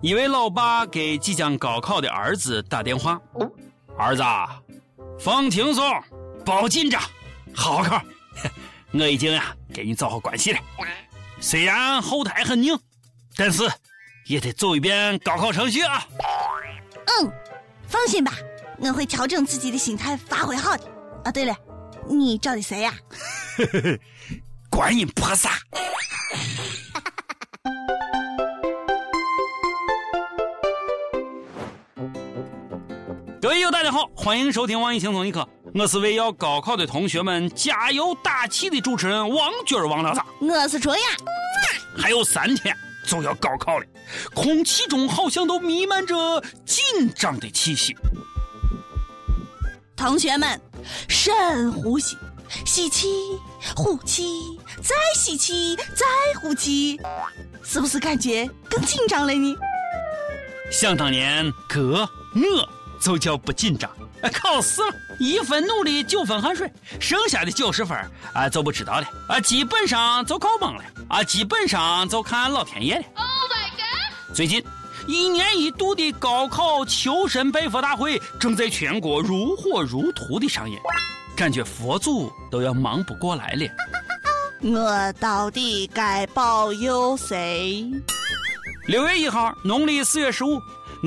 一位老爸给即将高考的儿子打电话：“儿子，放轻松，别紧张，好好考。我已经呀给你找好关系了。虽然后台很硬，但是也得走一遍高考程序啊。”嗯，放心吧，我会调整自己的心态，发挥好的。啊，对了，你找的谁呀？观音菩萨。各位友，大家好，欢迎收听网易轻松一刻，我是为要高考的同学们加油打气的主持人王军王老师。我是卓雅。还有三天就要高考了，空气中好像都弥漫着紧张的气息。同学们，深呼吸，吸气，呼气，再吸气，再呼气，是不是感觉更紧张了呢？想当年，哥我。就叫不紧张，考试了，一分努力九分汗水，剩下的九十分啊就不知道了啊，基本上就靠蒙了啊，基本上就看老天爷了。Oh my god！最近一年一度的高考求神拜佛大会正在全国如火如荼的上演，感觉佛祖都要忙不过来了。我到底该保佑谁？六月一号，农历四月十五。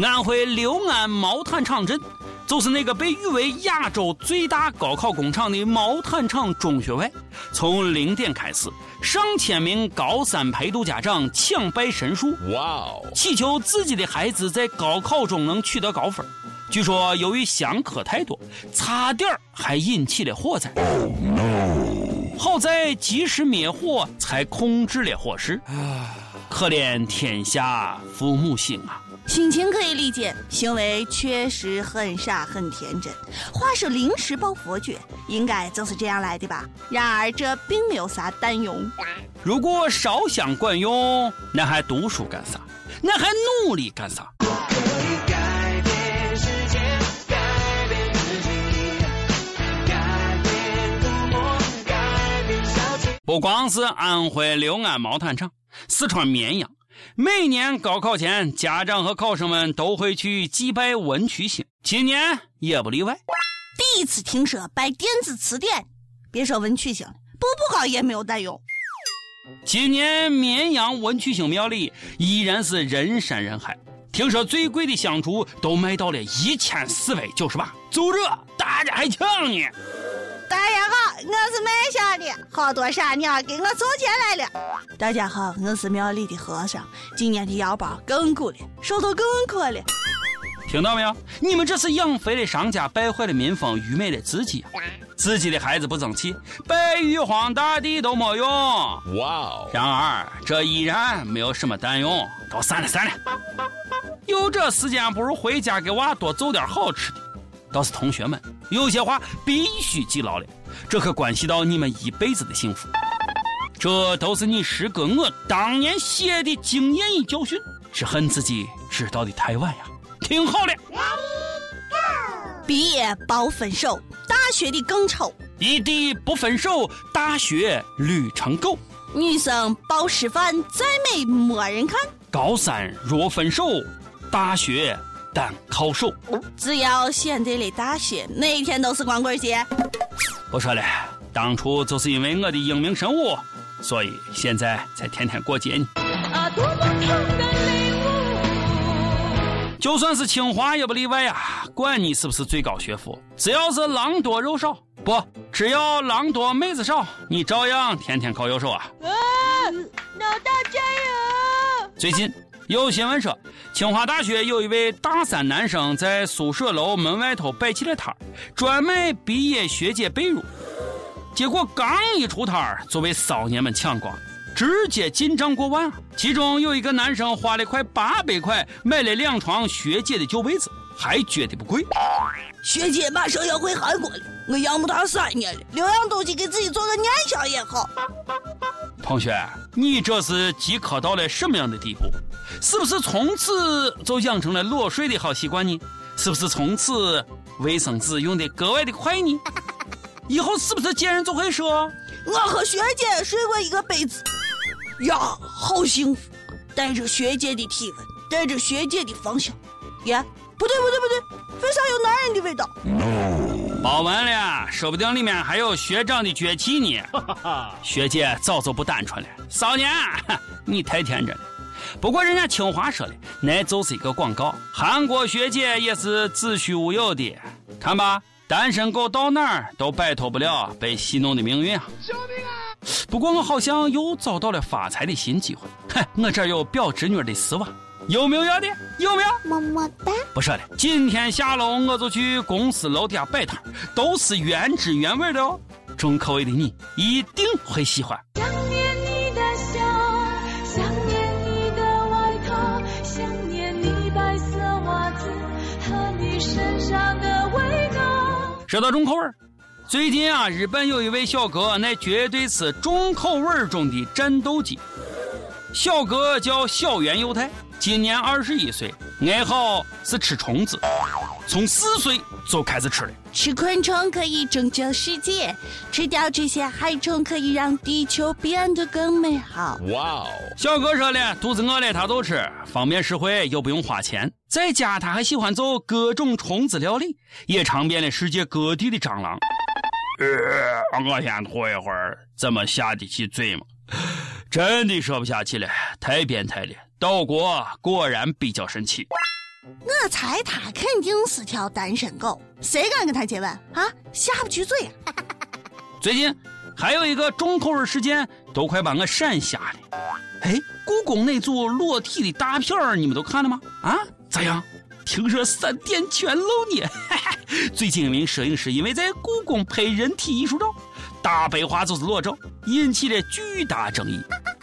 安徽六安毛坦厂镇，就是那个被誉为亚洲最大高考工厂的毛坦厂中学外，从零点开始，上千名高三陪读家长抢拜神树，哇哦，祈求自己的孩子在高考中能取得高分。据说由于香客太多，差点还引起了火灾。好在及时灭火，才控制了火势。可怜天下父母心啊！心情可以理解，行为确实很傻很天真。话说临时抱佛脚，应该就是这样来的吧？然而这并没有啥蛋用。如果烧香管用，那还读书干啥？那还努力干啥？不光是安徽六安毛坦厂，四川绵阳。每年高考前，家长和考生们都会去祭拜文曲星，今年也不例外。第一次听说拜电子词典，别说文曲星了，步步高也没有蛋用。今年绵阳文曲星庙里依然是人山人海，听说最贵的香烛都卖到了一千四百九十八，就这大家还抢呢。我是卖香的，好多傻鸟给我送钱来了。大家好，我是庙里的和尚，今年的腰包更鼓了，手头更阔了。听到没有？你们这是养肥了商家，败坏了民风，愚昧了自己。自己的孩子不争气，拜玉皇大帝都没用。哇哦！然而这依然没有什么蛋用，都散了散了。有这时间，不如回家给娃多做点好吃的。倒是同学们。有些话必须记牢了，这可关系到你们一辈子的幸福。这都是你师哥我当年写的经验与教训，只恨自己知道的太晚呀。听好了，毕业包分手，大学的更丑；异地不分手，大学绿成狗；女生包师范，再美没人看；高三若分手，大学。单靠手，只要选对了大学，每天都是光棍节。不说了，当初就是因为我的英明神武，所以现在才天天过节呢。啊，多么疼的领悟！就算是清华也不例外啊！管你是不是最高学府，只要是狼多肉少，不，只要狼多妹子少，你照样天天考优秀啊！啊，老大加油！最近。有新闻说，清华大学有一位大三男生在宿舍楼门外头摆起了摊儿，专卖毕业学姐被褥。结果刚一出摊儿，就被骚年们抢光，直接进账过万。其中有一个男生花了快八百块买了两床学姐的旧被子，还觉得不贵。学姐马上要回韩国了，我养不她三年了，留样东西给自己做个念想也好。同学，你这是饥渴到了什么样的地步？是不是从此就养成了裸睡的好习惯呢？是不是从此卫生纸用的格外的快呢？以后是不是见人就会说，我和学姐睡过一个被子，呀，好幸福，带着学姐的体温，带着学姐的芳香。呀，不对不对不对，非常有男人的味道？包完了，说不定里面还有学长的崛起呢。学姐早就不单纯了，少年，你太天真了。不过人家清华说的，那就是一个广告。韩国学姐也是子虚乌有的，看吧，单身狗到哪儿都摆脱不了被戏弄的命运啊！救命啊！不过我好像又找到了发财的新机会。哼，我这有表侄女的丝袜。有没有要的？有没有？么么哒！不说了，今天下楼我就去公司楼底下摆摊，都是原汁原味的哦，重口味的你一定会喜欢。想念你的笑，想念你的外套，想念你白色袜子和你身上的味道。说到重口味最近啊，日本有一位小哥，那绝对是重口味中的战斗机。小哥叫小原佑太。今年二十一岁，爱好是吃虫子，从四岁就开始吃了。吃昆虫可以拯救世界，吃掉这些害虫可以让地球变得更美好。哇哦！小哥说了，肚子饿了他就吃，方便实惠又不用花钱。在家他还喜欢做各种虫子料理，也尝遍了世界各地的蟑螂。呃，我先吐一会儿，怎么下得去嘴吗？真的说不下去了，太变态了。岛国果然比较神奇。我猜他肯定是条单身狗，谁敢跟他接吻啊？下不去嘴。啊 最近还有一个重口味事件，都快把我闪瞎了。哎，故宫那组裸体的大片儿，你们都看了吗？啊，咋样？听说三点全露呢。最近一名摄影师因为在故宫拍人体艺术照，大白话就是裸照，引起了巨大争议。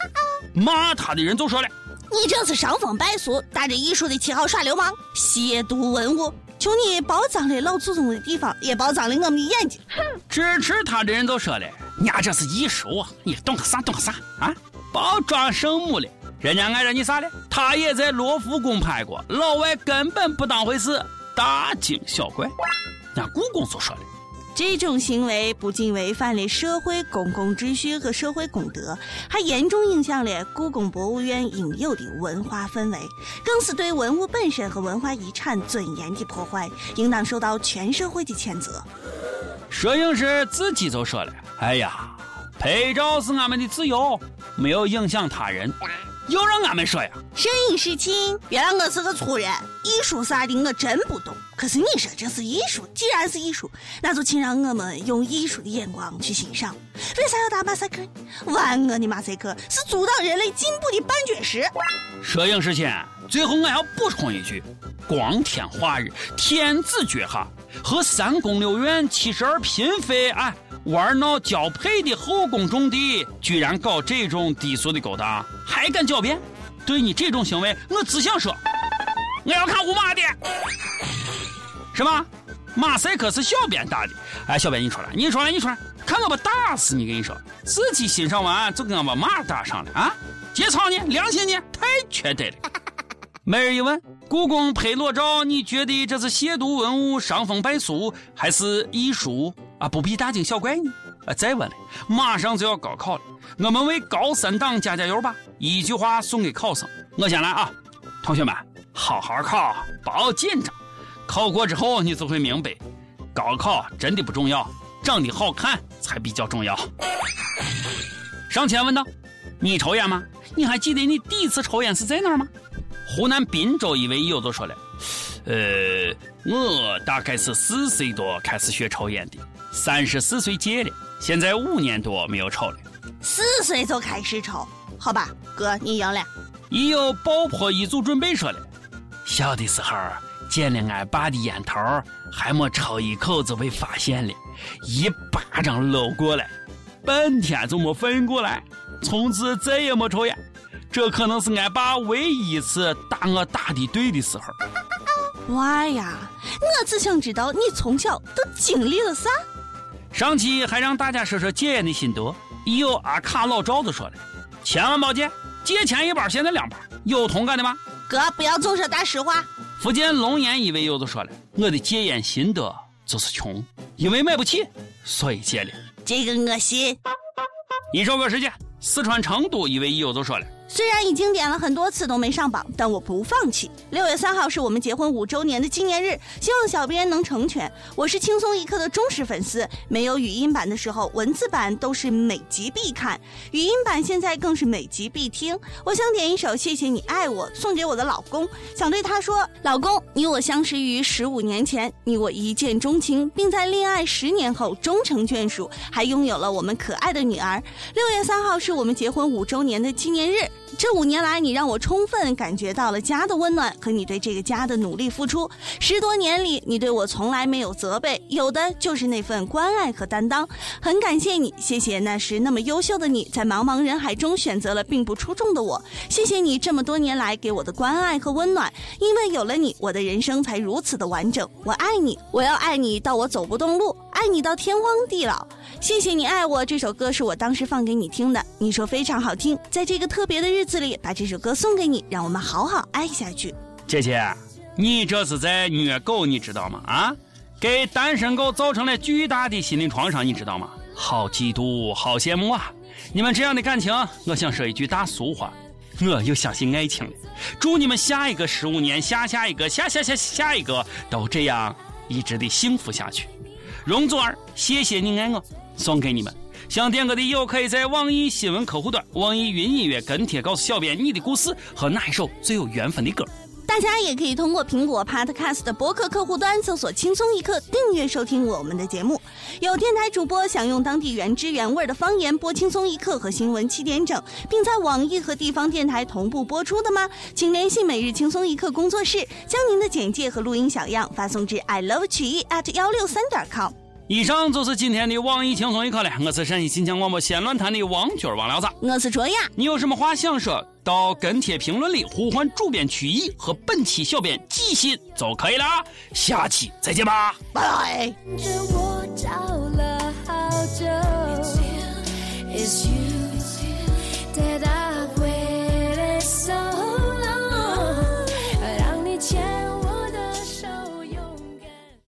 骂他的人就说了。你这是伤风败俗，打着艺术的旗号耍流氓，亵渎文物。求你包脏了老祖宗的地方，也包脏了我们的眼睛。哼支持他的人都说了，伢这是艺术啊，你懂个啥懂个啥啊？包装圣母了，人家碍着你啥了？他也在罗浮宫拍过，老外根本不当回事，大惊小怪。那故宫就说了。这种行为不仅违反了社会公共秩序和社会公德，还严重影响了故宫博物院应有的文化氛围，更是对文物本身和文化遗产尊严的破坏，应当受到全社会的谴责。摄影师自己就说了：“哎呀，拍照是俺们的自由，没有影响他人。”又让俺们说呀，摄影师亲，原来我是个粗人，艺术啥的我真不懂。可是你说这是艺术，既然是艺术，那就请让我们用艺术的眼光去欣赏。为啥要打马赛克？万恶的马赛克是阻挡人类进步的绊脚石。摄影师亲，最后我要补充一句：光天化日，天子脚下，和三宫六院七十二嫔妃哎。玩闹交配的后宫重地，居然搞这种低俗的勾当，还敢狡辩？对你这种行为，我只想说，我要看五马的。是吧？马赛克是小编打的？哎，小编你出来，你出来，你出来，看我不打死你！跟你说，自己欣赏完就跟我把马打上了啊？节操呢？良心呢？太缺德了！每日一问：故宫拍裸照，你觉得这是亵渎文物、伤风败俗，还是艺术？啊，不必大惊小怪呢。啊，再问了，马上就要高考了，我们为高三党加加油吧！一句话送给考生，我先来啊，同学们，好好考，不要紧张，考过之后你就会明白，高考真的不重要，长得好看才比较重要。上前问道：“你抽烟吗？你还记得你第一次抽烟是在哪儿吗？”湖南滨州一位友就说了：“呃，我大概是四岁多开始学抽烟的。”三十四岁戒了，现在五年多没有抽了。四岁就开始抽，好吧，哥你赢了。已有爆破一组准备说了，小的时候捡了俺爸的烟头，还没抽一口就被发现了，一巴掌搂过来，半天就没反应过来，从此再也没抽烟。这可能是俺爸唯一一次打我打的对的时候。娃呀，我只想知道你从小都经历了啥。上期还让大家说说戒烟的心得，已有阿卡老赵子说了，千万别戒，戒前一包现在两包，有同感的吗？哥，不要总说大实话。福建龙岩一位友子说了，我的戒烟心得就是穷，因为买不起，所以戒了。这个我信。一首歌时间，四川成都一位友子说了。虽然已经点了很多次都没上榜，但我不放弃。六月三号是我们结婚五周年的纪念日，希望小编能成全。我是轻松一刻的忠实粉丝，没有语音版的时候，文字版都是每集必看，语音版现在更是每集必听。我想点一首《谢谢你爱我》，送给我的老公，想对他说：老公，你我相识于十五年前，你我一见钟情，并在恋爱十年后终成眷属，还拥有了我们可爱的女儿。六月三号是我们结婚五周年的纪念日。这五年来，你让我充分感觉到了家的温暖和你对这个家的努力付出。十多年里，你对我从来没有责备，有的就是那份关爱和担当。很感谢你，谢谢那时那么优秀的你在茫茫人海中选择了并不出众的我。谢谢你这么多年来给我的关爱和温暖，因为有了你，我的人生才如此的完整。我爱你，我要爱你到我走不动路，爱你到天荒地老。谢谢你爱我这首歌是我当时放给你听的，你说非常好听，在这个特别的日子里把这首歌送给你，让我们好好爱下去。姐姐，你这是在虐狗，你知道吗？啊，给单身狗造成了巨大的心理创伤，你知道吗？好嫉妒，好羡慕啊！你们这样的感情，我想说一句大俗话，我又相信爱情了。祝你们下一个十五年，下下一个，下下下下一个，都这样一直的幸福下去。容祖儿，谢谢你爱我。送给你们，想点歌的友可以在网易新闻客户端、网易云音乐跟帖告诉小编你的故事和哪一首最有缘分的歌。大家也可以通过苹果 Podcast 的播客客户端搜索“轻松一刻”，订阅收听我们的节目。有电台主播想用当地原汁原味的方言播《轻松一刻》和新闻七点整，并在网易和地方电台同步播出的吗？请联系每日轻松一刻工作室，将您的简介和录音小样发送至 i love 曲艺 at 幺六三点 com。以上就是今天的网易轻松一刻了，我是陕西新疆广播新论坛的王军王聊子。我是卓雅，你有什么话想说？到跟帖评论里呼唤主编曲艺和本期小编季鑫就可以了。下期再见吧，拜拜。